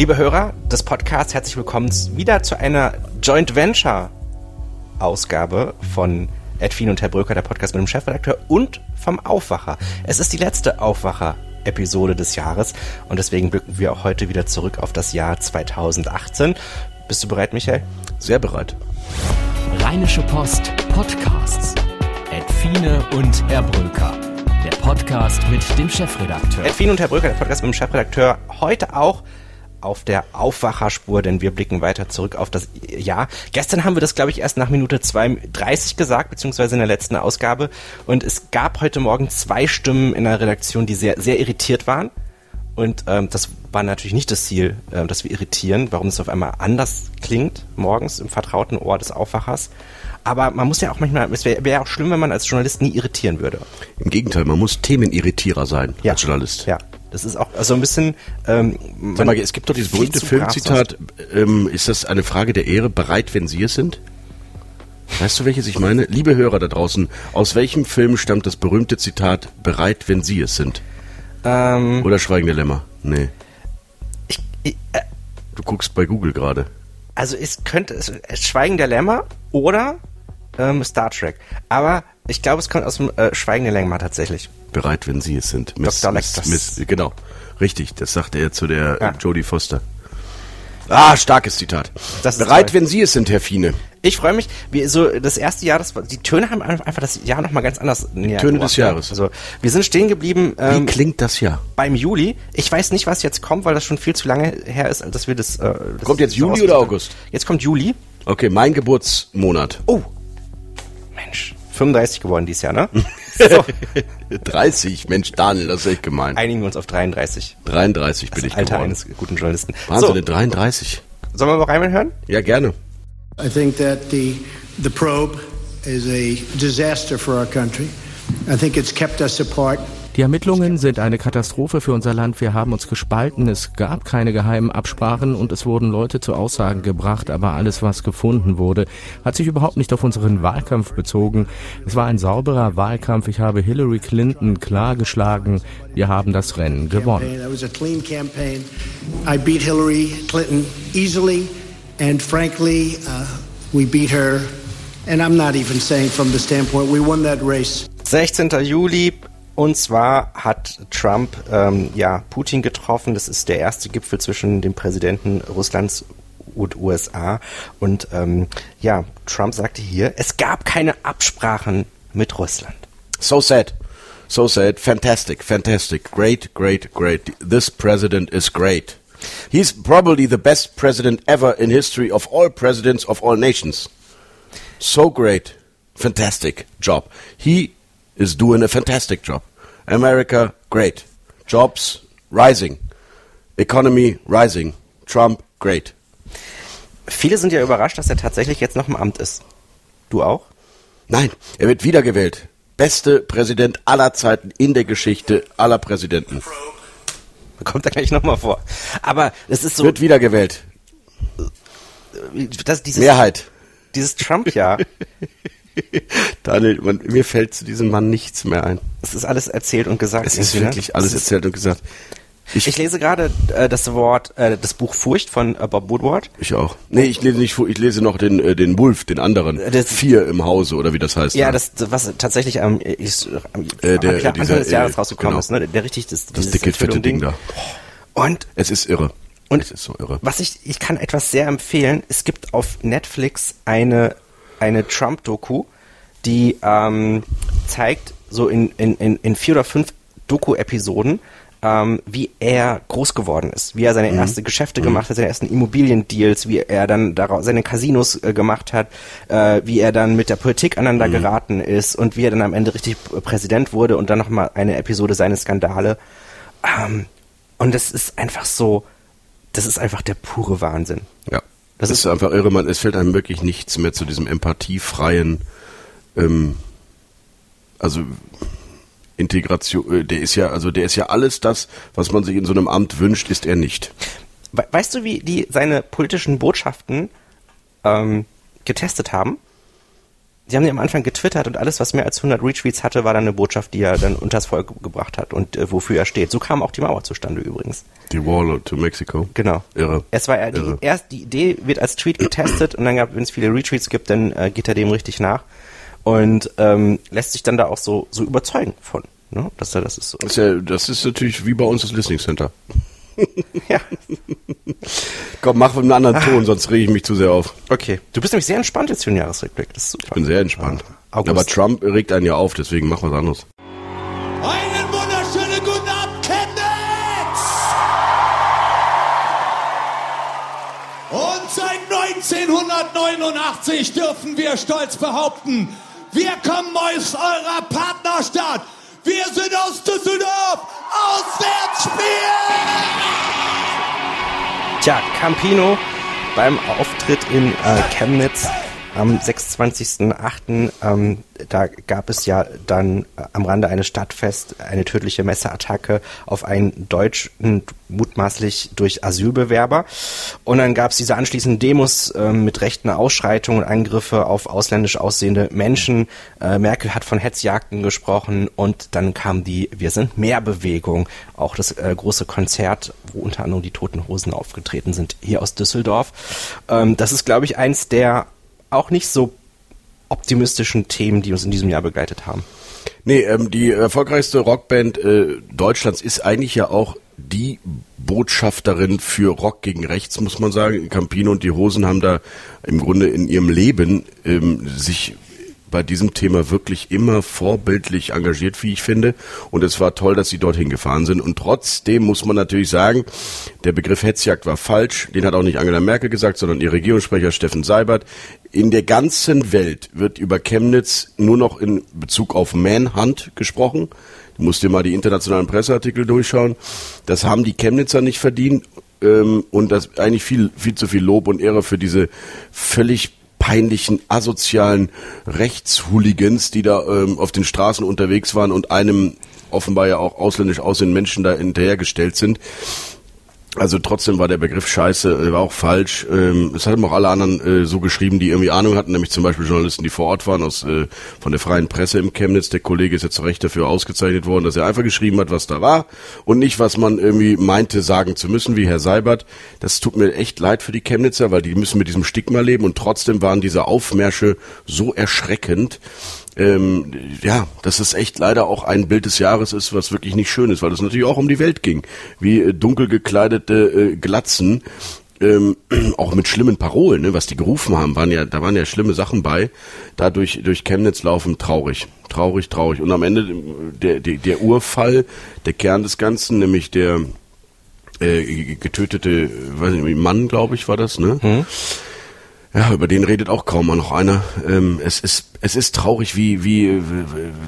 Liebe Hörer des Podcasts, herzlich willkommen wieder zu einer Joint Venture Ausgabe von Edwin und Herr Bröker, der Podcast mit dem Chefredakteur und vom Aufwacher. Es ist die letzte Aufwacher-Episode des Jahres und deswegen blicken wir auch heute wieder zurück auf das Jahr 2018. Bist du bereit, Michael? Sehr bereit. Rheinische Post Podcasts. Edwine und Herr Bröker. Der Podcast mit dem Chefredakteur. Edwin und Herr Bröker, der Podcast mit dem Chefredakteur. Heute auch auf der Aufwacherspur, denn wir blicken weiter zurück auf das Jahr. Gestern haben wir das, glaube ich, erst nach Minute 32 gesagt, beziehungsweise in der letzten Ausgabe. Und es gab heute Morgen zwei Stimmen in der Redaktion, die sehr, sehr irritiert waren. Und ähm, das war natürlich nicht das Ziel, ähm, dass wir irritieren, warum es auf einmal anders klingt, morgens im vertrauten Ohr des Aufwachers. Aber man muss ja auch manchmal, es wäre wär auch schlimm, wenn man als Journalist nie irritieren würde. Im Gegenteil, man muss Themenirritierer sein ja. als Journalist. Ja, das ist auch also ein bisschen. Ähm, Sag mal, es gibt doch dieses berühmte Filmzitat. Ähm, ist das eine Frage der Ehre? Bereit, wenn Sie es sind? Weißt du, welches ich meine? Liebe Hörer da draußen, aus welchem Film stammt das berühmte Zitat "Bereit, wenn Sie es sind"? Ähm, Oder Schweigende Lämmer? Nee. ich, ich, äh, Du guckst bei Google gerade. also es könnte es, es Schweigen der Lämmer oder ähm, Star Trek. Aber ich glaube, es kommt aus dem äh, Schweigen der Lämmer tatsächlich. Bereit, wenn Sie es sind. Dr. Lecters. genau, richtig. Das sagte er zu der Ja. äh, Jodie Foster. Ah, starkes Zitat. Bereit, toll. wenn Sie es sind, Herr Fiene. Ich freue mich, wie so das erste Jahr, das die Töne haben einfach das Jahr nochmal ganz anders. näher Töne des ja. Jahres. Also wir sind stehen geblieben Wie ähm, klingt das ja? beim Juli. Ich weiß nicht, was jetzt kommt, weil das schon viel zu lange her ist, dass wir das. Äh, das Kommt jetzt Juli oder. August? Jetzt kommt Juli. Okay, mein Geburtsmonat. Oh, Mensch, 35 geworden dieses Jahr, ne? so, 30, Mensch, Daniel, das ist echt gemein. einigen wir uns auf 33. 33 bin ich Alter geworden. eines guten Journalisten. Wahnsinn, So, 33. sollen wir mal reinhören? Ja, gerne. I think that the the probe is a disaster for our country. I think it's kept us apart. Die Ermittlungen sind eine Katastrophe für unser Land. Wir haben uns gespalten. Es gab keine geheimen Absprachen und es wurden Leute zu Aussagen gebracht. Aber alles, was gefunden wurde, hat sich überhaupt nicht auf unseren Wahlkampf bezogen. Es war ein sauberer Wahlkampf. Ich habe Hillary Clinton klar geschlagen. Wir haben das Rennen gewonnen. That was a clean campaign. I beat Hillary Clinton easily, and frankly, uh, we beat her. And I'm not even saying from the standpoint we won that race. 16. Juli. Und zwar hat Trump ähm, ja Putin getroffen. Das ist der erste Gipfel zwischen dem Präsidenten Russlands und USA. Und ähm, ja, Trump sagte hier, es gab keine Absprachen mit Russland. So sad. So sad. Fantastic, fantastic. Great, great, great. This president is great. He's probably the best president ever in history of all presidents of all nations. So great. Fantastic job. He is doing a fantastic job. America, great. Jobs, rising. Economy, rising. Trump, great. Viele sind ja überrascht, dass er tatsächlich jetzt noch im Amt ist. Du auch? Nein, er wird wiedergewählt. Beste Präsident aller Zeiten in der Geschichte aller Präsidenten. Kommt er gleich nochmal vor. Aber es ist so, Wird wiedergewählt. dass dieses, Mehrheit. dieses Trump-Jahr, Daniel, man, mir fällt zu diesem Mann nichts mehr ein. es ist alles erzählt und gesagt. Es ist irgendwie, ne? wirklich alles Es ist- erzählt und gesagt. Ich, Ich lese gerade äh, das Wort, äh, das Buch Furcht von äh, Bob Woodward. ich auch. Nee, ich lese nicht, ich lese noch den, äh, den Wolf, den anderen. Das- Vier im Hause, oder wie das heißt. Ja, ne? das, was tatsächlich am, ist, am Äh, der- Anfang dieser, des Jahres äh, rausgekommen genau. ist, ne? Der richtig das, das dicke, fette. Ding da. Und Es ist irre. Und- es ist so irre. was ich, ich kann etwas sehr empfehlen. Es gibt auf Netflix eine, eine Trump-Doku, die ähm, zeigt so in, in, in, vier oder fünf Doku-Episoden, ähm, wie er groß geworden ist, wie er seine erste Geschäfte gemacht hat, seine ersten Immobiliendeals, wie er dann daraus seine Casinos äh, gemacht hat, äh, wie er dann mit der Politik aneinander geraten ist und wie er dann am Ende richtig äh, Präsident wurde und dann nochmal eine Episode seine Skandale. Ähm, und das ist einfach so, das ist einfach der pure Wahnsinn. Ja. Das Das ist- ist einfach irre, man. Es fällt einem wirklich nichts mehr zu diesem empathiefreien, ähm, also Integration, äh, der ist ja, also der ist ja alles das, was man sich in so einem Amt wünscht, ist er nicht. We weißt du, wie die seine politischen Botschaften ähm, getestet haben? Die haben die am Anfang getwittert und alles, was mehr als 100 Retweets hatte, war dann eine Botschaft, die er dann unters Volk gebracht hat und äh, wofür er steht. So kam auch die Mauer zustande übrigens. Die Wall to Mexico. Genau. Irre. Es war ja die, erst, die Idee wird als Tweet getestet und dann, wenn es viele Retweets gibt, dann äh, geht er dem richtig nach und ähm, lässt sich dann da auch so, so überzeugen von. Ne? Dass er das ist so. Das ist, ja, das ist natürlich wie bei uns das Listening Center. Ja, Komm, mach mit einem anderen Ton, sonst rege ich mich zu sehr auf. okay. Du bist nämlich sehr entspannt jetzt für den Jahresrückblick. Das ist super. Ich bin sehr entspannt. Ah. Aber Trump regt einen ja auf, deswegen mach was anderes. Einen wunderschönen guten Abend, Chemnitz! Und seit 1989 dürfen wir stolz behaupten, wir kommen aus eurer Partnerstadt. Wir sind aus Düsseldorf, Auswärtsspiel! Tja, Campino beim Auftritt in äh, Chemnitz am 26.08. Ähm, da gab es ja dann äh, am Rande eines Stadtfest eine tödliche Messerattacke auf einen Deutschen, mutmaßlich durch Asylbewerber. Und dann gab es diese anschließenden Demos ähm, mit rechten Ausschreitungen und Angriffe auf ausländisch aussehende Menschen. Äh, Merkel hat von Hetzjagden gesprochen und dann kam die Wir sind mehr Bewegung, auch das äh, große Konzert, wo unter anderem die Toten Hosen aufgetreten sind, hier aus Düsseldorf. Ähm, das ist, glaube ich, eins der auch nicht so optimistischen Themen, die uns in diesem Jahr begleitet haben. Nee, ähm, die erfolgreichste Rockband äh, Deutschlands ist eigentlich ja auch die Botschafterin für Rock gegen Rechts, muss man sagen. Campino und die Hosen haben da im Grunde in ihrem Leben ähm, sich bei diesem Thema wirklich immer vorbildlich engagiert, wie ich finde. Und es war toll, dass sie dorthin gefahren sind. Und trotzdem muss man natürlich sagen, der Begriff Hetzjagd war falsch. Den hat auch nicht Angela Merkel gesagt, sondern ihr Regierungssprecher Steffen Seibert. In der ganzen Welt wird über Chemnitz nur noch in Bezug auf Manhunt gesprochen. Du musst dir mal die internationalen Presseartikel durchschauen. Das haben die Chemnitzer nicht verdient. Ähm, und das eigentlich viel, viel zu viel Lob und Ehre für diese völlig peinlichen, asozialen Rechtshooligans, die da ähm, auf den Straßen unterwegs waren und einem offenbar ja auch ausländisch aussehenden Menschen da hinterhergestellt sind. Also trotzdem war der Begriff scheiße, äh, war auch falsch. Ähm, haben auch alle anderen äh, so geschrieben, die irgendwie Ahnung hatten, nämlich zum Beispiel Journalisten, die vor Ort waren, aus äh, von der freien Presse im Chemnitz. Der Kollege ist jetzt zu Recht dafür ausgezeichnet worden, dass er einfach geschrieben hat, was da war und nicht, was man irgendwie meinte sagen zu müssen, wie Herr Seibert. Das tut mir echt leid für die Chemnitzer, weil die müssen mit diesem Stigma leben und trotzdem waren diese Aufmärsche so erschreckend, ähm, ja, dass es echt leider auch ein Bild des Jahres ist, was wirklich nicht schön ist, weil es natürlich auch um die Welt ging. Wie äh, dunkel gekleidete äh, Glatzen, ähm, auch mit schlimmen Parolen, ne, was die gerufen haben, waren ja, da waren ja schlimme Sachen bei. Dadurch durch Chemnitz laufen traurig, traurig, traurig. Und am Ende äh, der, der, der Urfall, der Kern des Ganzen, nämlich der äh, getötete, weiß nicht, Mann, glaube ich, war das, ne? Ja, über den redet auch kaum mal noch einer. Ähm, es ist es ist traurig, wie wie äh,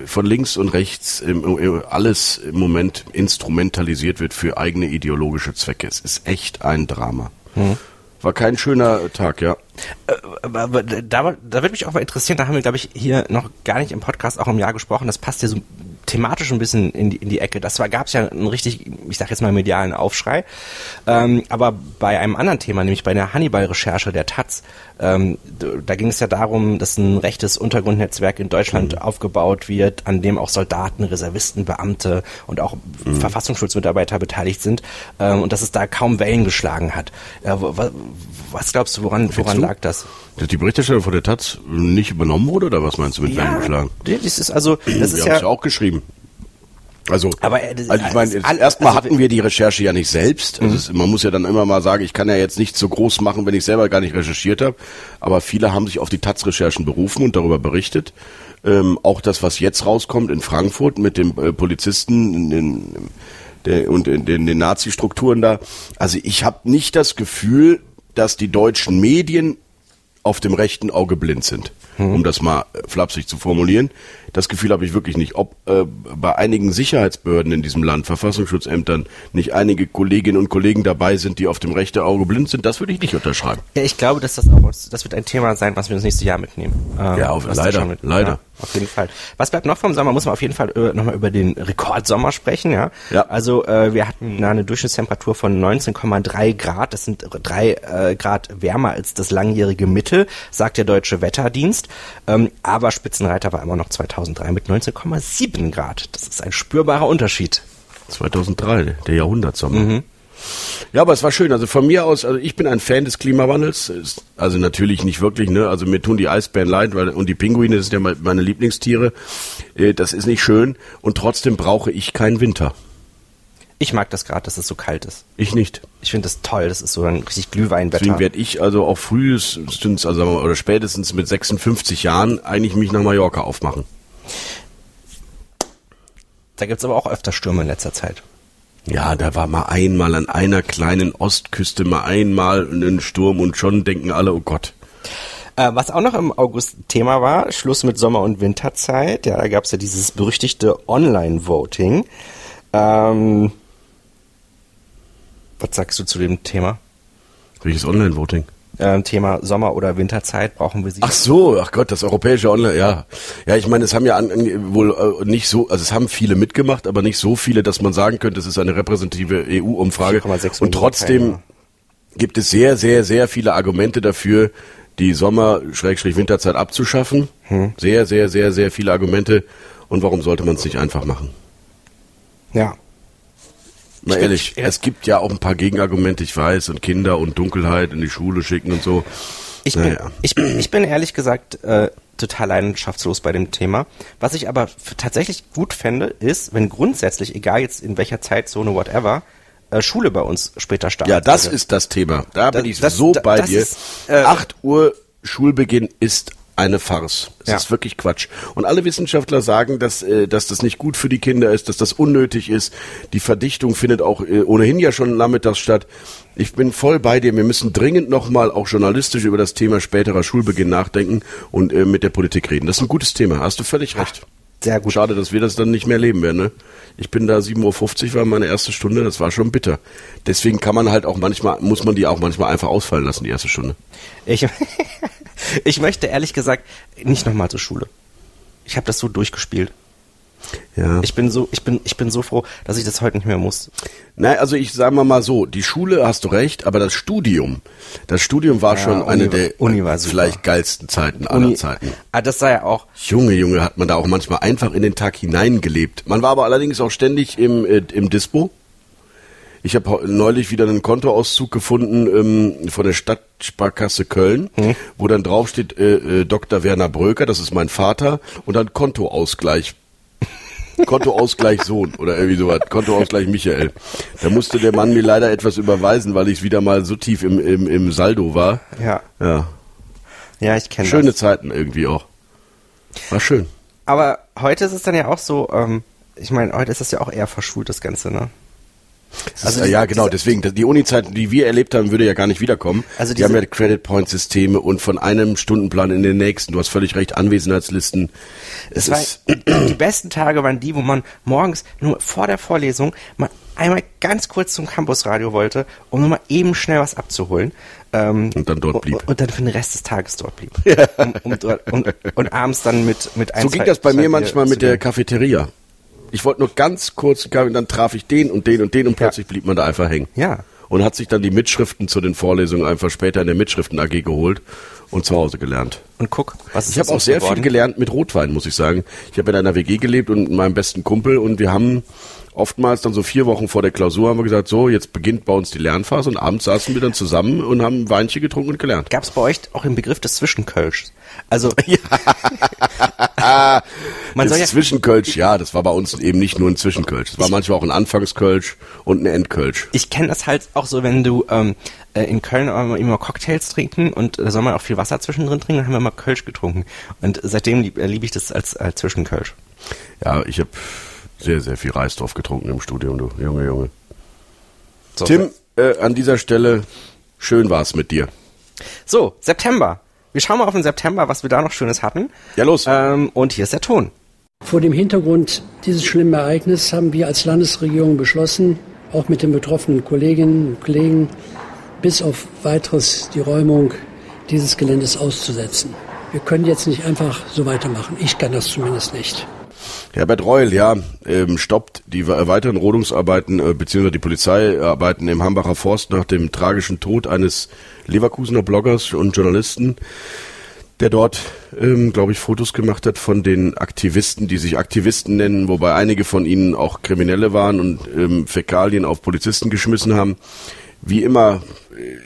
von links und rechts ähm, äh, alles im Moment instrumentalisiert wird für eigene ideologische Zwecke. Es ist echt ein Drama. War kein schöner Tag, ja. Äh, aber, da, da würde mich auch mal interessieren, da haben wir, glaube ich, hier noch gar nicht im Podcast auch im Jahr gesprochen. Das passt ja so thematisch ein bisschen in die, in die Ecke. Das war gab es ja einen richtig, ich sag jetzt mal medialen Aufschrei. Ähm, aber bei einem anderen Thema, nämlich bei der Hannibal-Recherche der Taz, ähm, da ging es ja darum, dass ein rechtes Untergrundnetzwerk in Deutschland aufgebaut wird, an dem auch Soldaten, Reservisten, Beamte und auch Verfassungsschutzmitarbeiter beteiligt sind ähm, und dass es da kaum Wellen geschlagen hat. Äh, wo- wa- was glaubst du, woran, woran? Lag das? Dass die Berichterstattung von der Taz nicht übernommen wurde, oder was meinst du mit Wellen geschlagen? das ist also, das wir ist haben ja, es ja auch geschrieben. Also, Aber, äh, das- also ich meine, erstmal also- hatten wir die Recherche ja nicht selbst. Mhm. Also es, man muss ja dann immer mal sagen, ich kann ja jetzt nicht so groß machen, wenn ich selber gar nicht recherchiert habe. Aber viele haben sich auf die Taz-Recherchen berufen und darüber berichtet. Ähm, auch das, was jetzt rauskommt in Frankfurt mit dem äh, Polizisten in, in, der, und in den, den Nazi-Strukturen da. Also ich habe nicht das Gefühl, dass die deutschen Medien auf dem rechten Auge blind sind, um das mal äh, flapsig zu formulieren. Das Gefühl habe ich wirklich nicht. Ob äh, bei einigen Sicherheitsbehörden in diesem Land, Verfassungsschutzämtern, nicht einige Kolleginnen und Kollegen dabei sind, die auf dem rechten Auge blind sind, das würde ich nicht unterschreiben. Ja, ich glaube, dass das auch, das wird ein Thema sein, was wir das nächste Jahr mitnehmen. Ähm, Ja, auf- leider, mit- leider. Ja, auf jeden Fall. Was bleibt noch vom Sommer? Muss man auf jeden Fall äh, nochmal über den Rekordsommer sprechen, ja. Ja. Also äh, wir hatten da eine Durchschnittstemperatur von 19,3 Grad. Das sind drei äh, Grad wärmer als das langjährige Mittel, sagt der Deutsche Wetterdienst. Ähm, aber Spitzenreiter war immer noch 2003 mit 19,7 Grad. Das ist ein spürbarer Unterschied. 2003, der Jahrhundertsommer. Ja, aber es war schön. Also von mir aus, also ich bin ein Fan des Klimawandels. Ist- Also natürlich nicht wirklich, ne? Also mir tun die Eisbären leid, weil und die Pinguine das sind ja me- meine Lieblingstiere. Äh, Das ist nicht schön und trotzdem brauche ich keinen Winter. Ich mag das gerade, dass es so kalt ist. Ich nicht. Ich finde das toll. Das ist so ein richtig Glühweinwetter. Deswegen werde ich also auch frühestens, also oder spätestens mit 56 Jahren eigentlich mich nach Mallorca aufmachen. Da gibt's aber auch öfter Stürme in letzter Zeit. Ja, da war mal einmal an einer kleinen Ostküste mal einmal ein Sturm und schon denken alle, oh Gott. Äh, was auch noch im August Thema war, Schluss mit Sommer- und Winterzeit. Ja, da gab's ja dieses berüchtigte Online-Voting. Ähm, was sagst du zu dem Thema? Welches Online-Voting? Ähm, Thema Sommer- oder Winterzeit brauchen wir sie. Ach so, ach Gott, das europäische Online, ja. Ja, ich meine, es haben ja an, an, wohl äh, nicht so, also es haben viele mitgemacht, aber nicht so viele, dass man sagen könnte, es ist eine repräsentative EU-Umfrage. 4,6 Und trotzdem gibt es sehr, sehr, sehr viele Argumente dafür, die Sommer-Winterzeit abzuschaffen. Sehr, sehr, sehr, sehr viele Argumente. Und warum sollte man es nicht einfach machen? Ja. Mal bin- ehrlich, ja. es gibt ja auch ein paar Gegenargumente, ich weiß, und Kinder und Dunkelheit in die Schule schicken und so. Ich bin, Naja. ich, bin- ich bin ehrlich gesagt äh, total leidenschaftslos bei dem Thema. Was ich aber tatsächlich gut fände, ist, wenn grundsätzlich, egal jetzt in welcher Zeitzone, whatever, äh, Schule bei uns später startet. Ja, das würde. ist das Thema. Da bin ich das- so da- bei dir. ist, äh, 8 Uhr Schulbeginn ist eine Farce. Es Ja. ist wirklich Quatsch. Und alle Wissenschaftler sagen, dass, äh, dass das nicht gut für die Kinder ist, dass das unnötig ist. Die Verdichtung findet auch äh, ohnehin ja schon nachmittags statt. Ich bin voll bei dir. Wir müssen dringend nochmal auch journalistisch über das Thema späterer Schulbeginn nachdenken und äh, mit der Politik reden. Das ist ein gutes Thema. Hast du völlig recht. Sehr gut. Schade, dass wir das dann nicht mehr leben werden. Ne? Ich bin da 7.50 Uhr war meine erste Stunde, das war schon bitter. Deswegen kann man halt auch manchmal, muss man die auch manchmal einfach ausfallen lassen, die erste Stunde. Ich, ich möchte ehrlich gesagt nicht nochmal zur Schule. Ich habe das so durchgespielt. Ja. Ich bin so, ich bin, ich bin so froh, dass ich das heute nicht mehr muss. Nein, also ich sage mal mal so, die Schule hast du recht, aber das Studium, das Studium war Ja, schon Uni eine der Uni war super. vielleicht geilsten Zeiten aller Uni- Zeiten. Ah, das sei ja auch. Junge, Junge, hat man da auch manchmal einfach in den Tag hineingelebt. Man war aber allerdings auch ständig im, äh, im Dispo. Ich habe neulich wieder einen Kontoauszug gefunden ähm, von der Stadtsparkasse Köln, Hm. wo dann drauf steht äh, äh, Dr. Werner Bröker, das ist mein Vater, und dann Kontoausgleich. Kontoausgleich Sohn oder irgendwie sowas. Kontoausgleich Michael. Da musste der Mann mir leider etwas überweisen, weil ich wieder mal so tief im, im, im Saldo war. Ja, Ja. ja, ich kenne Schöne das. Zeiten irgendwie auch. War schön. Aber heute ist es dann ja auch so. Ähm, ich meine, heute ist das ja auch eher verschult das Ganze, ne? Also diese- ja, genau, deswegen, die Uni-Zeit, die wir erlebt haben, würde ja gar nicht wiederkommen. Also die haben ja Credit-Point-Systeme und von einem Stundenplan in den nächsten. Du hast völlig recht, Anwesenheitslisten. Es war, ist, die besten Tage waren die, wo man morgens nur vor der Vorlesung mal einmal ganz kurz zum Campusradio wollte, um nur mal eben schnell was abzuholen. Ähm, Und dann dort blieb. Und, und dann für den Rest des Tages dort blieb. Um, um dort, und, und abends dann mit, mit ein, so zwei, ging das bei zwei mir manchmal mit der. Cafeteria. Ich wollte nur ganz kurz, und dann traf ich den und den und den und plötzlich blieb man da einfach hängen. Ja. Und hat sich dann die Mitschriften zu den Vorlesungen einfach später in der Mitschriften AG geholt und zu Hause gelernt. Und guck, was ist Ich habe auch sehr geworden? viel gelernt mit Rotwein, muss ich sagen. Ich habe in einer WG gelebt und mit meinem besten Kumpel und wir haben oftmals dann so vier Wochen vor der Klausur haben wir gesagt, so, jetzt beginnt bei uns die Lernphase und abends saßen wir dann zusammen und haben ein Weinchen getrunken und gelernt. Gab es bei euch auch den Begriff des Zwischenkölschs? Also, man soll ja, das Zwischenkölsch, ja, das war bei uns eben nicht nur ein Zwischenkölsch. Es war manchmal auch ein Anfangskölsch und ein Endkölsch. ich kenne das halt auch so, wenn du ähm, äh, in Köln immer, immer Cocktails trinken und da soll man auch viel Wasser zwischendrin trinken, dann haben wir immer Kölsch getrunken. Und seitdem lieb, äh, liebe ich das als, als Zwischenkölsch. Ja, ich habe sehr, sehr viel Reisdorf getrunken im Studium, du Junge, Junge. So, Tim, äh, an dieser Stelle, schön war's mit dir. So, September. Wir schauen mal auf den September, was wir da noch Schönes hatten. Ja, los. Ähm, und hier ist der Ton. Vor dem Hintergrund dieses schlimmen Ereignisses haben wir als Landesregierung beschlossen, auch mit den betroffenen Kolleginnen und Kollegen bis auf weiteres die Räumung dieses Geländes auszusetzen. Wir können jetzt nicht einfach so weitermachen. Ich kann das zumindest nicht. Herbert Reul, ja, ähm, stoppt die weiteren Rodungsarbeiten äh, bzw. die Polizeiarbeiten im Hambacher Forst nach dem tragischen Tod eines Leverkusener Bloggers und Journalisten, der dort, ähm, glaube ich, Fotos gemacht hat von den Aktivisten, die sich Aktivisten nennen, wobei einige von ihnen auch Kriminelle waren und ähm, Fäkalien auf Polizisten geschmissen haben. Wie immer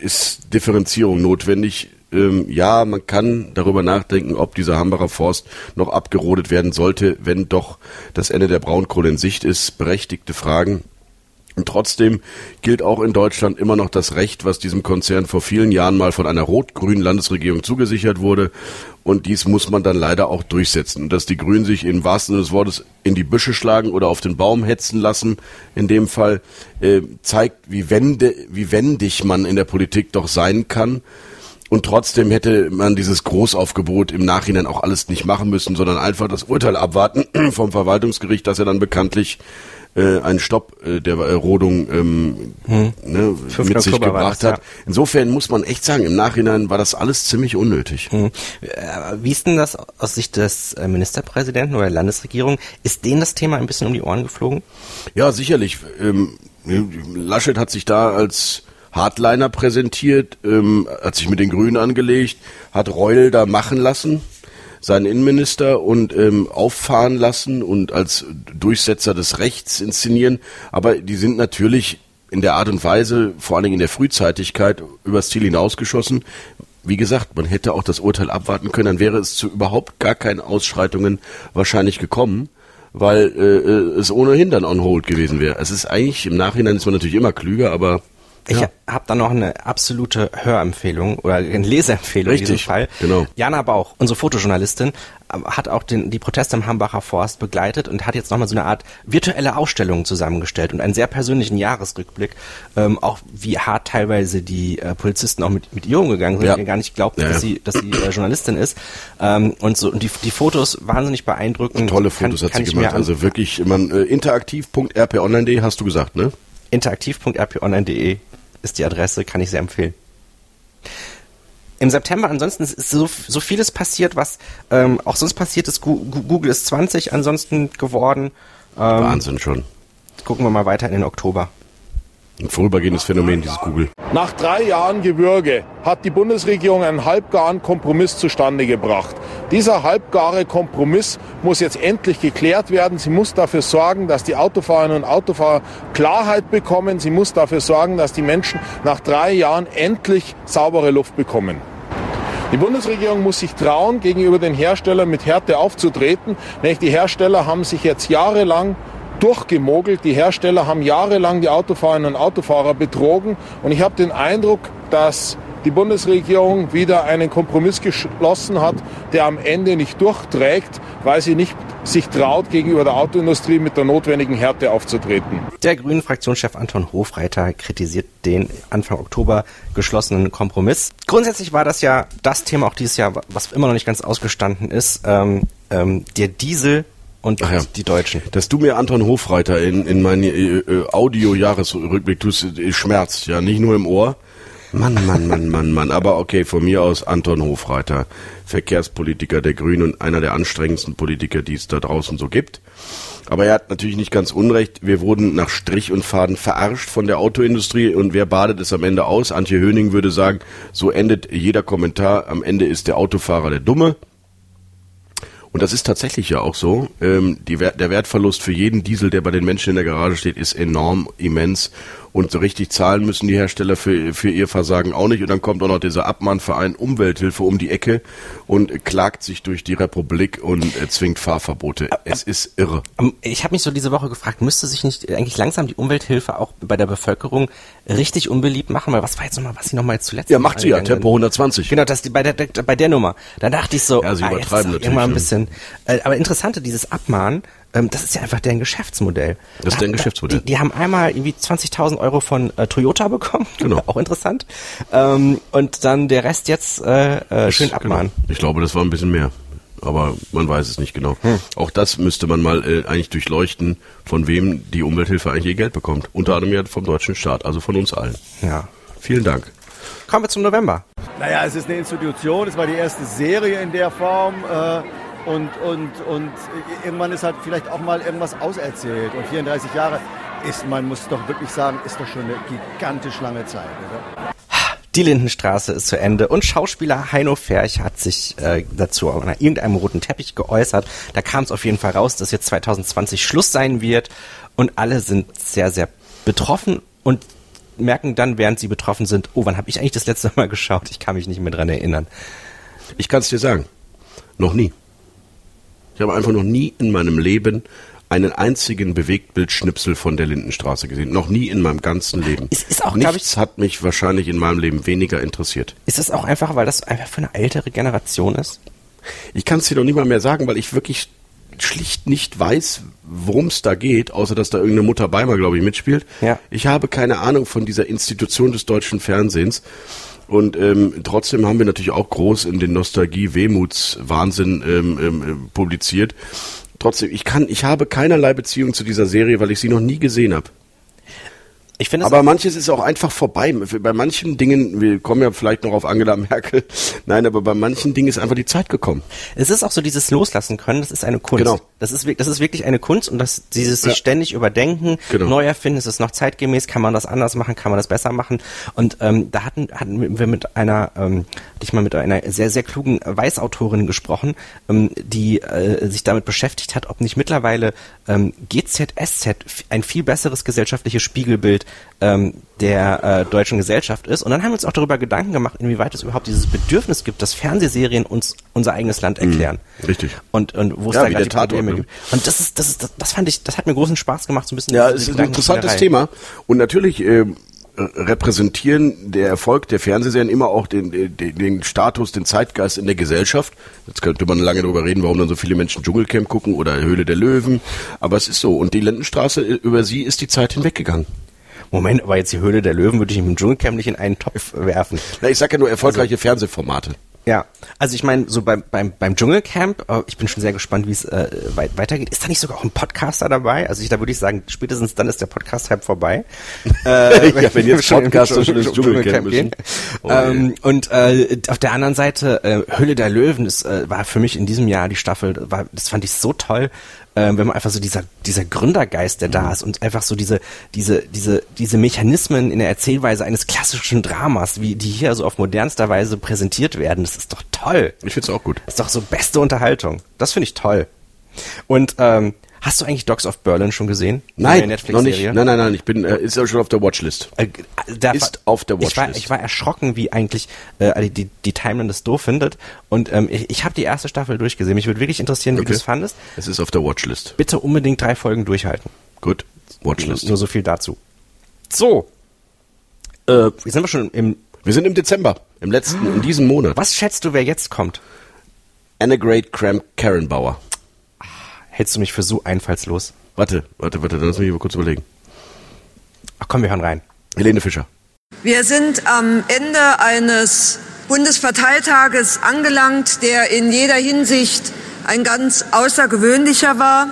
ist Differenzierung notwendig ähm, ja, man kann darüber nachdenken, ob dieser Hambacher Forst noch abgerodet werden sollte, wenn doch das Ende der Braunkohle in Sicht ist. Berechtigte Fragen. Und trotzdem gilt auch in Deutschland immer noch das Recht, was diesem Konzern vor vielen Jahren mal von einer rot-grünen Landesregierung zugesichert wurde. Und dies muss man dann leider auch durchsetzen. Dass die Grünen sich im wahrsten Sinne des Wortes in die Büsche schlagen oder auf den Baum hetzen lassen, in dem Fall, äh, zeigt, wie, wende, wie wendig man in der Politik doch sein kann. Und trotzdem hätte man dieses Großaufgebot im Nachhinein auch alles nicht machen müssen, sondern einfach das Urteil abwarten vom Verwaltungsgericht, dass er dann bekanntlich äh, einen Stopp äh, der äh, Rodung ähm, hm. ne, mit sich Oktober gebracht das, hat. Ja. Insofern muss man echt sagen, im Nachhinein war das alles ziemlich unnötig. Hm. Äh, wie ist denn das aus Sicht des äh, Ministerpräsidenten oder der Landesregierung? Ist denen das Thema ein bisschen um die Ohren geflogen? Ja, sicherlich. Ähm, Laschet hat sich da als Hardliner präsentiert, ähm, hat sich mit den Grünen angelegt, hat Reul da machen lassen, seinen Innenminister, und ähm, auffahren lassen und als Durchsetzer des Rechts inszenieren. Aber die sind natürlich in der Art und Weise, vor allen Dingen in der Frühzeitigkeit, übers Ziel hinausgeschossen. Wie gesagt, man hätte auch das Urteil abwarten können, dann wäre es zu überhaupt gar keinen Ausschreitungen wahrscheinlich gekommen weil äh, äh es ohnehin dann on hold gewesen wäre. Es ist eigentlich, im Nachhinein ist man natürlich immer klüger, aber ich ja. habe da noch eine absolute Hörempfehlung oder eine Leseempfehlung Richtig, in diesem Fall. Genau. Jana Bauch, unsere Fotojournalistin, ähm, hat auch den, die Proteste im Hambacher Forst begleitet und hat jetzt nochmal so eine Art virtuelle Ausstellung zusammengestellt und einen sehr persönlichen Jahresrückblick, ähm, auch wie hart teilweise die äh, Polizisten auch mit, mit ihr umgegangen sind, ja. die gar nicht glaubten, ja, dass sie, dass sie äh, Journalistin ist. Ähm, und so und die, die Fotos wahnsinnig beeindruckend. Tolle Fotos kann, hat sie gemacht. Also wirklich, man äh, interaktiv.rponline.de hast du gesagt, ne? interaktiv.rponline.de ist die Adresse, kann ich sehr empfehlen. Im September ansonsten ist so, so vieles passiert, was ähm, auch sonst passiert ist. Google ist 20 ansonsten geworden. Ähm, Wahnsinn schon. Gucken wir mal weiter in den Oktober. Ein vorübergehendes Phänomen, dieses Google. Nach drei Jahren Gewürge hat die Bundesregierung einen halbgaren Kompromiss zustande gebracht. Dieser halbgare Kompromiss muss jetzt endlich geklärt werden. Sie muss dafür sorgen, dass die Autofahrerinnen und Autofahrer Klarheit bekommen. Sie muss dafür sorgen, dass die Menschen nach drei Jahren endlich saubere Luft bekommen. Die Bundesregierung muss sich trauen, gegenüber den Herstellern mit Härte aufzutreten. Nämlich die Hersteller haben sich jetzt jahrelang durchgemogelt. Die Hersteller haben jahrelang die Autofahrerinnen und Autofahrer betrogen. Und ich habe den Eindruck, dass die Bundesregierung wieder einen Kompromiss geschlossen hat, der am Ende nicht durchträgt, weil sie nicht sich traut, gegenüber der Autoindustrie mit der notwendigen Härte aufzutreten. Der grünen Fraktionschef Anton Hofreiter kritisiert den Anfang Oktober geschlossenen Kompromiss. Grundsätzlich war das ja das Thema auch dieses Jahr, was immer noch nicht ganz ausgestanden ist. Ähm, ähm, der Diesel und ja. die Deutschen. Dass du mir Anton Hofreiter in, in meinen äh, äh, Audio-Jahresrückblick tust, äh, schmerzt, ja, nicht nur im Ohr. Mann, Mann, Mann, Mann, Mann. Aber okay, von mir aus Anton Hofreiter, Verkehrspolitiker der Grünen und einer der anstrengendsten Politiker, die es da draußen so gibt. Aber er hat natürlich nicht ganz unrecht. Wir wurden nach Strich und Faden verarscht von der Autoindustrie und wer badet es am Ende aus? Antje Höning würde sagen, so endet jeder Kommentar. Am Ende ist der Autofahrer der Dumme. Und das ist tatsächlich ja auch so. Ähm, die, der Wertverlust für jeden Diesel, der bei den Menschen in der Garage steht, ist enorm, immens. Und so richtig zahlen müssen die Hersteller für, für ihr Versagen auch nicht. Und dann kommt auch noch dieser Abmahnverein Umwelthilfe um die Ecke und klagt sich durch die Republik und zwingt Fahrverbote. Es ist irre. Ich habe mich so diese Woche gefragt, müsste sich nicht eigentlich langsam die Umwelthilfe auch bei der Bevölkerung richtig unbeliebt machen? Weil was war jetzt nochmal, was sie nochmal zuletzt Ja, macht sie ja, Tempo 120. Genau, das bei, der, bei der Nummer. Da dachte ich so, ja, sie ah, übertreiben natürlich. Immer ein bisschen. Äh, aber interessante, dieses Abmahnen, ähm, das ist ja einfach deren Geschäftsmodell. Das ist deren Geschäftsmodell. Die, die haben einmal irgendwie 20.000 Euro von äh, Toyota bekommen. Genau. Auch interessant. Ähm, und dann der Rest jetzt äh, äh, schön genau. abmahnen. Genau. Ich glaube, das war ein bisschen mehr. aber man weiß es nicht genau. Auch das müsste man mal äh, eigentlich durchleuchten, von wem die Umwelthilfe eigentlich ihr Geld bekommt. Unter anderem ja vom deutschen Staat, also von uns allen. Ja. Vielen Dank. Kommen wir zum November. Naja, es ist eine Institution, es war die erste Serie in der Form äh, und, und, und irgendwann ist halt vielleicht auch mal irgendwas auserzählt. Und 34 Jahre ist, man muss doch wirklich sagen, ist doch schon eine gigantisch lange Zeit. Oder? Die Lindenstraße ist zu Ende und Schauspieler Heino Ferch hat sich äh, dazu auf irgendeinem roten Teppich geäußert. Da kam es auf jeden Fall raus, dass jetzt 2020 Schluss sein wird und alle sind sehr, sehr betroffen und merken dann, während sie betroffen sind, oh, wann habe ich eigentlich das letzte Mal geschaut? Ich kann mich nicht mehr dran erinnern. Ich kann es dir sagen. Noch nie. Ich habe einfach noch nie in meinem Leben einen einzigen Bewegtbildschnipsel von der Lindenstraße gesehen. Noch nie in meinem ganzen Leben. Es ist auch, Nichts hat mich wahrscheinlich in meinem Leben weniger interessiert. Ist das auch einfach, weil das einfach für eine ältere Generation ist? Ich kann es dir noch nicht mal mehr sagen, weil ich wirklich schlicht nicht weiß, worum es da geht, außer dass da irgendeine Mutter Beimer, glaube ich, mitspielt. Ja. Ich habe keine Ahnung von dieser Institution des deutschen Fernsehens. Und ähm, trotzdem haben wir natürlich auch groß in den Nostalgie-Wehmuts-Wahnsinn ähm, ähm, publiziert. Trotzdem, ich kann, ich habe keinerlei Beziehung zu dieser Serie, weil ich sie noch nie gesehen habe. Ich finde Aber manches ist auch einfach vorbei. Bei manchen Dingen, wir kommen ja vielleicht noch auf Angela Merkel, nein, aber bei manchen Dingen ist einfach die Zeit gekommen. Es ist auch so dieses Loslassen können, das ist eine Kunst. Genau. Das ist, das ist wirklich eine Kunst und das, dieses sich Ja. ständig überdenken, Genau. neu erfinden, ist es noch zeitgemäß, kann man das anders machen, kann man das besser machen. Und ähm, da hatten, hatten wir mit einer, ähm, hatte ich mal mit einer sehr, sehr klugen Weißautorin gesprochen, ähm, die äh, sich damit beschäftigt hat, ob nicht mittlerweile ähm, GZSZ ein viel besseres gesellschaftliches Spiegelbild ähm, der äh, deutschen Gesellschaft ist. Und dann haben wir uns auch darüber Gedanken gemacht, inwieweit es überhaupt dieses Bedürfnis gibt, dass Fernsehserien uns unser eigenes Land erklären. richtig. Und, und wo es Ja, da gerade die Tatort, Probleme ne? gibt. Und das ist, das ist, das, das fand ich, das hat mir großen Spaß gemacht, so ein bisschen. Ja, es ist ein interessantes. Thema. Und natürlich äh, repräsentieren der Erfolg der Fernsehserien immer auch den, den, den Status, den Zeitgeist in der Gesellschaft. Jetzt könnte man lange darüber reden, warum dann so viele Menschen Dschungelcamp gucken oder Höhle der Löwen. Aber es ist so. Und die Lindenstraße, äh, über sie ist die Zeit hinweggegangen. Moment, aber jetzt die Höhle der Löwen würde ich im Dschungelcamp nicht in einen Topf werfen. Na, ich sag ja nur erfolgreiche Fernsehformate. Ja, also ich meine, so beim, beim, beim Dschungelcamp, äh, ich bin schon sehr gespannt, wie es äh, weit, weitergeht. Ist da nicht sogar auch ein Podcaster dabei? Also ich, da würde ich sagen, spätestens dann ist der Podcast-Hype vorbei. äh, Ja, wenn jetzt Podcaster schon ins Dschungelcamp gehen. Oh, ähm, und äh, auf der anderen Seite, äh, Höhle der Löwen, das äh, war für mich in diesem Jahr die Staffel, war, das fand ich so toll, äh, wenn man einfach so dieser, dieser Gründergeist, der Mhm. da ist und einfach so diese, diese, diese, diese Mechanismen in der Erzählweise eines klassischen Dramas, wie die hier so auf modernster Weise präsentiert werden, das ist doch toll. Ich find's auch gut. Das ist doch so beste Unterhaltung. Das finde ich toll. Und ähm, hast du eigentlich Dogs of Berlin schon gesehen? Nein, noch nicht. Nein, nein, nein. Ich bin, äh, ist schon auf der Watchlist. Äh, Ist auf der ich war, Watchlist. ich war erschrocken, wie eigentlich äh, die, die Timeline das doof findet. Und ähm, ich, ich habe die erste Staffel durchgesehen. Mich würde wirklich interessieren, wie Okay. du es fandest. Es ist auf der Watchlist. Bitte unbedingt drei Folgen durchhalten. Gut. Watchlist. Nur so viel dazu. So. Äh, jetzt sind wir schon im. Wir sind im Dezember. Im letzten, in diesem Monat. Was schätzt du, wer jetzt kommt? Anna Great Cram Karen Bauer. Hältst du mich für so einfallslos? Warte, warte, warte, dann lass mich mal kurz überlegen. Ach komm, wir hören rein. Helene Fischer. Wir sind am Ende eines Bundesparteitages angelangt, der in jeder Hinsicht ein ganz außergewöhnlicher war.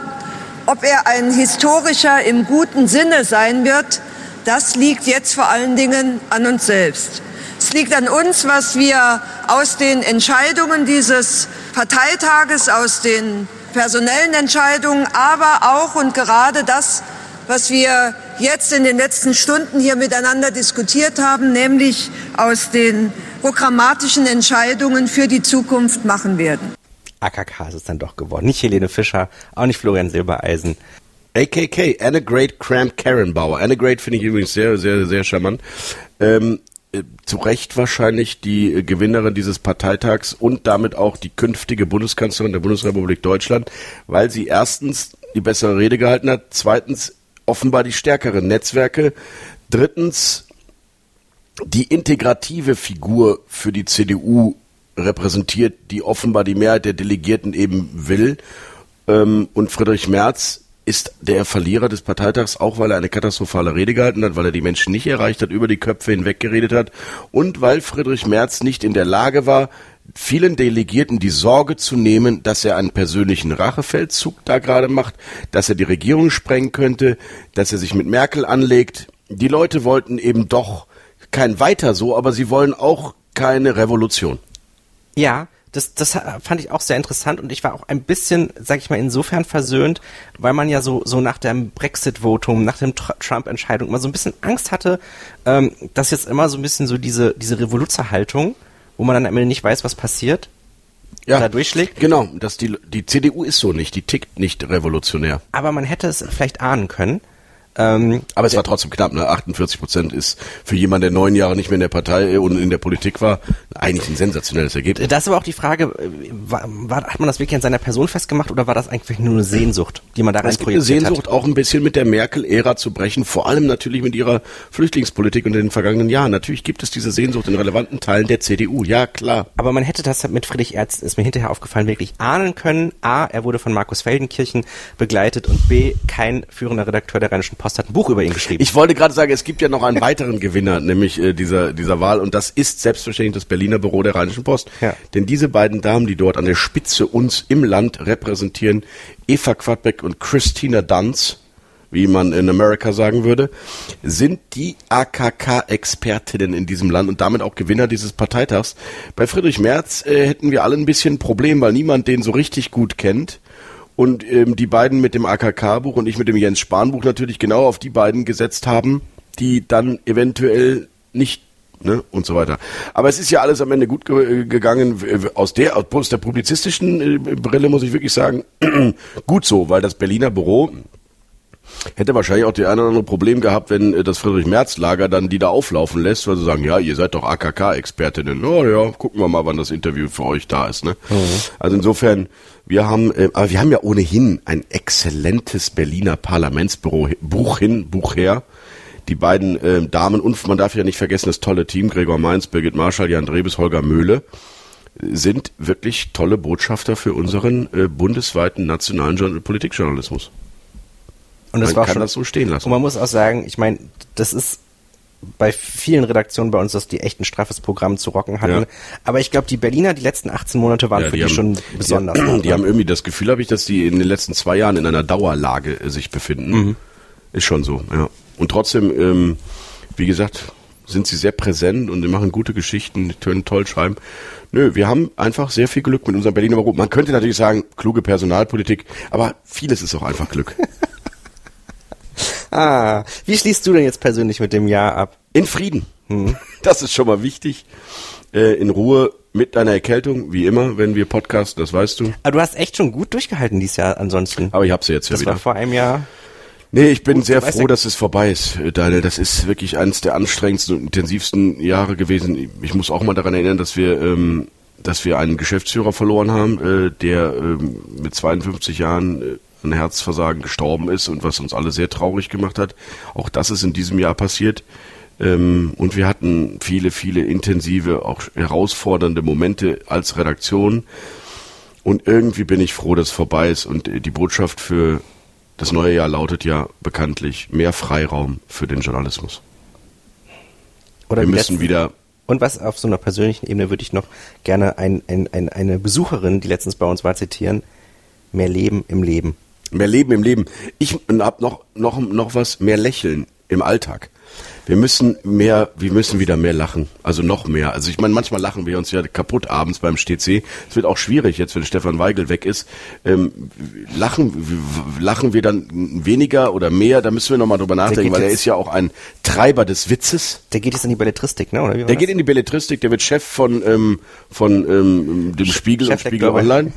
Ob er ein historischer im guten Sinne sein wird, das liegt jetzt vor allen Dingen an uns selbst. Es liegt an uns, was wir aus den Entscheidungen dieses Parteitages, aus den personellen Entscheidungen, aber auch und gerade das, was wir jetzt in den letzten Stunden hier miteinander diskutiert haben, nämlich aus den programmatischen Entscheidungen für die Zukunft machen werden. AKK ist es dann doch geworden. Nicht Helene Fischer, auch nicht Florian Silbereisen. AKK, Anna Great Cram Karen Bauer. Anna Great finde ich übrigens sehr, sehr, sehr charmant. Ähm, äh, zu Recht wahrscheinlich die äh, Gewinnerin dieses Parteitags und damit auch die künftige Bundeskanzlerin der Bundesrepublik Deutschland, weil sie erstens die bessere Rede gehalten hat, zweitens offenbar die stärkeren Netzwerke, drittens die integrative Figur für die CDU repräsentiert, die offenbar die Mehrheit der Delegierten eben will. Ähm, und Friedrich Merz ist der Verlierer des Parteitags, auch weil er eine katastrophale Rede gehalten hat, weil er die Menschen nicht erreicht hat, über die Köpfe hinweg geredet hat und weil Friedrich Merz nicht in der Lage war, vielen Delegierten die Sorge zu nehmen, dass er einen persönlichen Rachefeldzug da gerade macht, dass er die Regierung sprengen könnte, dass er sich mit Merkel anlegt. Die Leute wollten eben doch kein weiter so, aber sie wollen auch keine Revolution. Ja, das, das fand ich auch sehr interessant und ich war auch ein bisschen, sag ich mal, insofern versöhnt, weil man ja so, so nach dem Brexit-Votum, nach dem Trump-Entscheidung immer so ein bisschen Angst hatte, ähm, dass jetzt immer so ein bisschen so diese, diese Revoluzerhaltung, wo man dann am Ende nicht weiß, was passiert, Ja, da durchschlägt. Genau, dass die, die CDU ist so nicht, die tickt nicht revolutionär. Aber man hätte es vielleicht ahnen können. Ähm, Aber es war trotzdem knapp, ne? 48 Prozent ist für jemanden, der neun Jahre nicht mehr in der Partei und in der Politik war, eigentlich ein sensationelles Ergebnis. Das ist aber auch die Frage, äh, war, war, hat man das wirklich an seiner Person festgemacht oder war das eigentlich nur eine Sehnsucht, die man da rein Es gibt eine projiziert Sehnsucht, hat? auch ein bisschen mit der Merkel-Ära zu brechen, vor allem natürlich mit ihrer Flüchtlingspolitik und in den vergangenen Jahren. Natürlich gibt es diese Sehnsucht in relevanten Teilen der CDU, ja klar. Aber man hätte das mit Friedrich Erz, ist mir hinterher aufgefallen, wirklich ahnen können. A, er wurde von Markus Feldenkirchen begleitet und B, kein führender Redakteur der Rheinischen Post hat ein Buch über ihn geschrieben. Ich wollte gerade sagen, es gibt ja noch einen weiteren Gewinner, nämlich äh, dieser, dieser Wahl, und das ist selbstverständlich das Berliner Büro der Rheinischen Post. Ja. Denn diese beiden Damen, die dort an der Spitze uns im Land repräsentieren, Eva Quadbeck und Christina Dunz, wie man in Amerika sagen würde, sind die AKK-Expertinnen in diesem Land und damit auch Gewinner dieses Parteitags. Bei Friedrich Merz äh, hätten wir alle ein bisschen ein Problem, weil niemand den so richtig gut kennt. Und ähm, die beiden mit dem AKK-Buch und ich mit dem Jens Spahn-Buch natürlich genau auf die beiden gesetzt haben, die dann eventuell nicht ne, und so weiter. Aber es ist ja alles am Ende gut ge äh, gegangen. Aus der, aus der publizistischen äh, Brille muss ich wirklich sagen, gut so, weil das Berliner Büro hätte wahrscheinlich auch die eine oder andere Problem gehabt, wenn äh, das Friedrich-Merz-Lager dann die da auflaufen lässt, weil sie sagen, ja, ihr seid doch AKK-Expertinnen. Oh ja, gucken wir mal, wann das Interview für euch da ist. Ne? Also insofern, wir haben, äh, aber wir haben ja ohnehin ein exzellentes Berliner Parlamentsbüro, Buch hin, Buch her. Die beiden äh, Damen und man darf ja nicht vergessen, das tolle Team, Gregor Mainz, Birgit Marschall, Jan Drebes, Holger Möhle, sind wirklich tolle Botschafter für unseren äh, bundesweiten nationalen Journal Politikjournalismus. Und das man war kann schon, das so stehen lassen. Und man muss auch sagen, ich meine, das ist bei vielen Redaktionen bei uns, dass die echt ein straffes Programm zu rocken hatten. Ja. Aber ich glaube, die Berliner, die letzten 18 Monate waren Ja, für die die, haben- schon besonders. Die, die ne? haben irgendwie das Gefühl, habe ich, dass die in den letzten zwei Jahren in einer Dauerlage äh, sich befinden. Mhm. Ist schon so, ja. Und trotzdem, ähm, wie gesagt, sind sie sehr präsent und die machen gute Geschichten, die können toll schreiben. Nö, wir haben einfach sehr viel Glück mit unserem Berliner Büro. Man könnte natürlich sagen, kluge Personalpolitik, aber vieles ist auch einfach Glück. Ah, wie schließt du denn jetzt persönlich mit dem Jahr ab? In Frieden. Mhm. Das ist schon mal wichtig. Äh, in Ruhe mit deiner Erkältung, wie immer, wenn wir podcasten, das weißt du. Aber du hast echt schon gut durchgehalten dieses Jahr ansonsten. Aber ich habe sie jetzt ja das wieder. war vor einem Jahr. Nee, ich bin sehr du weißt froh, dass es vorbei ist, äh, Daniel. Das ist wirklich eines der anstrengendsten und intensivsten Jahre gewesen. Ich muss auch mal daran erinnern, dass wir, ähm, dass wir einen Geschäftsführer verloren haben, äh, der ähm, mit 52 Jahren äh, an Herzversagen gestorben ist und was uns alle sehr traurig gemacht hat. Auch das ist in diesem Jahr passiert. Ähm, und wir hatten viele, viele intensive, auch herausfordernde Momente als Redaktion. Und irgendwie bin ich froh, dass es vorbei ist. Und äh, die Botschaft für das neue Jahr lautet ja bekanntlich mehr Freiraum für den Journalismus. Oder Wir müssen letzten- wieder Und was auf so einer persönlichen Ebene würde ich noch gerne ein, ein, ein, eine Besucherin, die letztens bei uns war, zitieren. Mehr Leben im Leben. Mehr Leben im Leben. Ich hab noch, noch, noch was, mehr Lächeln im Alltag. Wir müssen mehr, wir müssen wieder mehr lachen. Also noch mehr. Also ich meine, manchmal lachen wir uns ja kaputt abends beim STC. Es wird auch schwierig jetzt, wenn Stefan Weigel weg ist. Ähm, lachen, lachen wir dann weniger oder mehr? Da müssen wir nochmal drüber nachdenken, weil er ist ja auch ein Treiber des Witzes. Der geht jetzt in die Belletristik, ne? Oder wie Der das? geht in die Belletristik, der wird Chef von, ähm, von ähm, dem Spiegel und Chefredakteur Spiegel Online.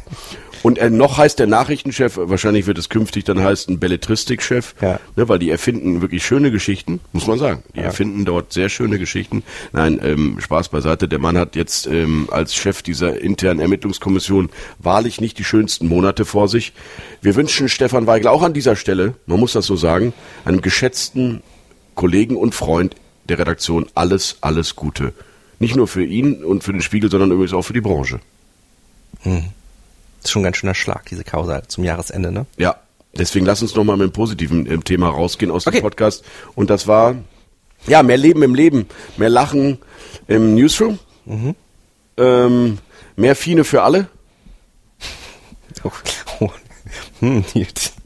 Und er noch heißt der Nachrichtenchef, wahrscheinlich wird es künftig dann heißen Belletristikchef, Ja. ne, weil die erfinden wirklich schöne Geschichten, muss man sagen. Die Ja. erfinden dort sehr schöne Geschichten. Nein, ähm, Spaß beiseite. Der Mann hat jetzt ähm, als Chef dieser internen Ermittlungskommission wahrlich nicht die schönsten Monate vor sich. Wir wünschen Stefan Weigel auch an dieser Stelle, man muss das so sagen, einem geschätzten Kollegen und Freund der Redaktion alles, alles Gute. Nicht nur für ihn und für den Spiegel, sondern übrigens auch für die Branche. Das ist schon ein ganz schöner Schlag, diese Causa zum Jahresende, ne? Ja, deswegen lass uns nochmal mit einem positiven ähm, Thema rausgehen aus Okay. dem Podcast. Und das war, ja, mehr Leben im Leben, mehr Lachen im Newsroom, ähm, Mehr Fine für alle? Oh, oh. Hm.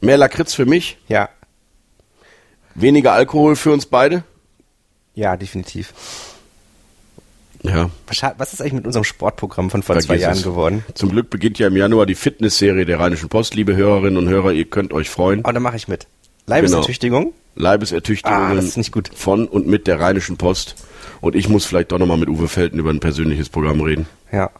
Mehr Lakritz für mich? ja, Weniger Alkohol für uns beide? ja, definitiv. Ja. Was, ist eigentlich mit unserem Sportprogramm von vor zwei Vergiss Jahren es. geworden? Zum Glück beginnt ja im Januar die Fitnessserie der Rheinischen Post, liebe Hörerinnen und Hörer. Ihr könnt euch freuen. Oh, da mache ich mit. Leibesertüchtigung? Leibesertüchtigungen Ah, das ist nicht gut. von und mit der Rheinischen Post. Und ich muss vielleicht doch nochmal mit Uwe Felten über ein persönliches Programm reden. Ja.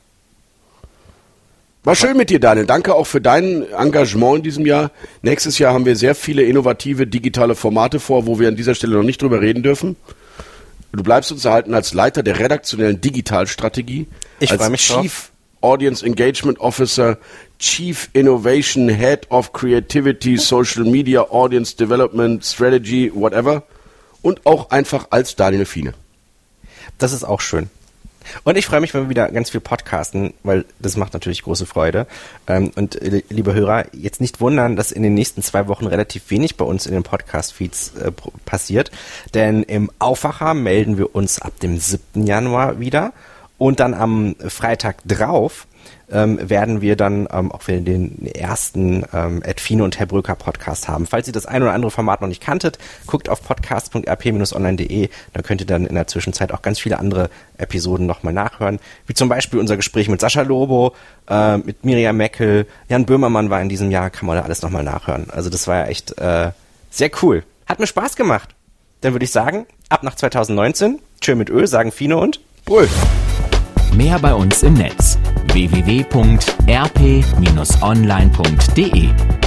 War schön mit dir, Daniel. Danke auch für dein Engagement in diesem Jahr. Nächstes Jahr haben wir sehr viele innovative digitale Formate vor, wo wir an dieser Stelle noch nicht drüber reden dürfen. Du bleibst uns erhalten als Leiter der redaktionellen Digitalstrategie. Ich als mich drauf. Chief Audience Engagement Officer, Chief Innovation Head of Creativity, Social Media, Audience Development, Strategy, whatever. Und auch einfach als Daniel Fiene. Das ist auch schön. Und ich freue mich, wenn wir wieder ganz viel podcasten, weil das macht natürlich große Freude. Ähm, und äh, liebe Hörer, jetzt nicht wundern, dass in den nächsten zwei Wochen relativ wenig bei uns in den Podcast-Feeds äh, passiert. Denn im Aufwacher melden wir uns ab dem 7. Januar wieder. Und dann am Freitag drauf ähm, werden wir dann ähm, auch wieder den ersten ähm, Edfine und Herr Bröker Podcast haben. Falls ihr das ein oder andere Format noch nicht kanntet, guckt auf podcast.rp-online.de. Da könnt ihr dann in der Zwischenzeit auch ganz viele andere Episoden nochmal nachhören. Wie zum Beispiel unser Gespräch mit Sascha Lobo, äh, mit Miriam Meckel, Jan Böhmermann war in diesem Jahr, kann man da alles nochmal nachhören. Also das war ja echt äh, sehr cool. Hat mir Spaß gemacht. Dann würde ich sagen, ab nach 2019, tschö mit Öl, sagen Fine und Brüll. Mehr bei uns im Netz www.rp-online.de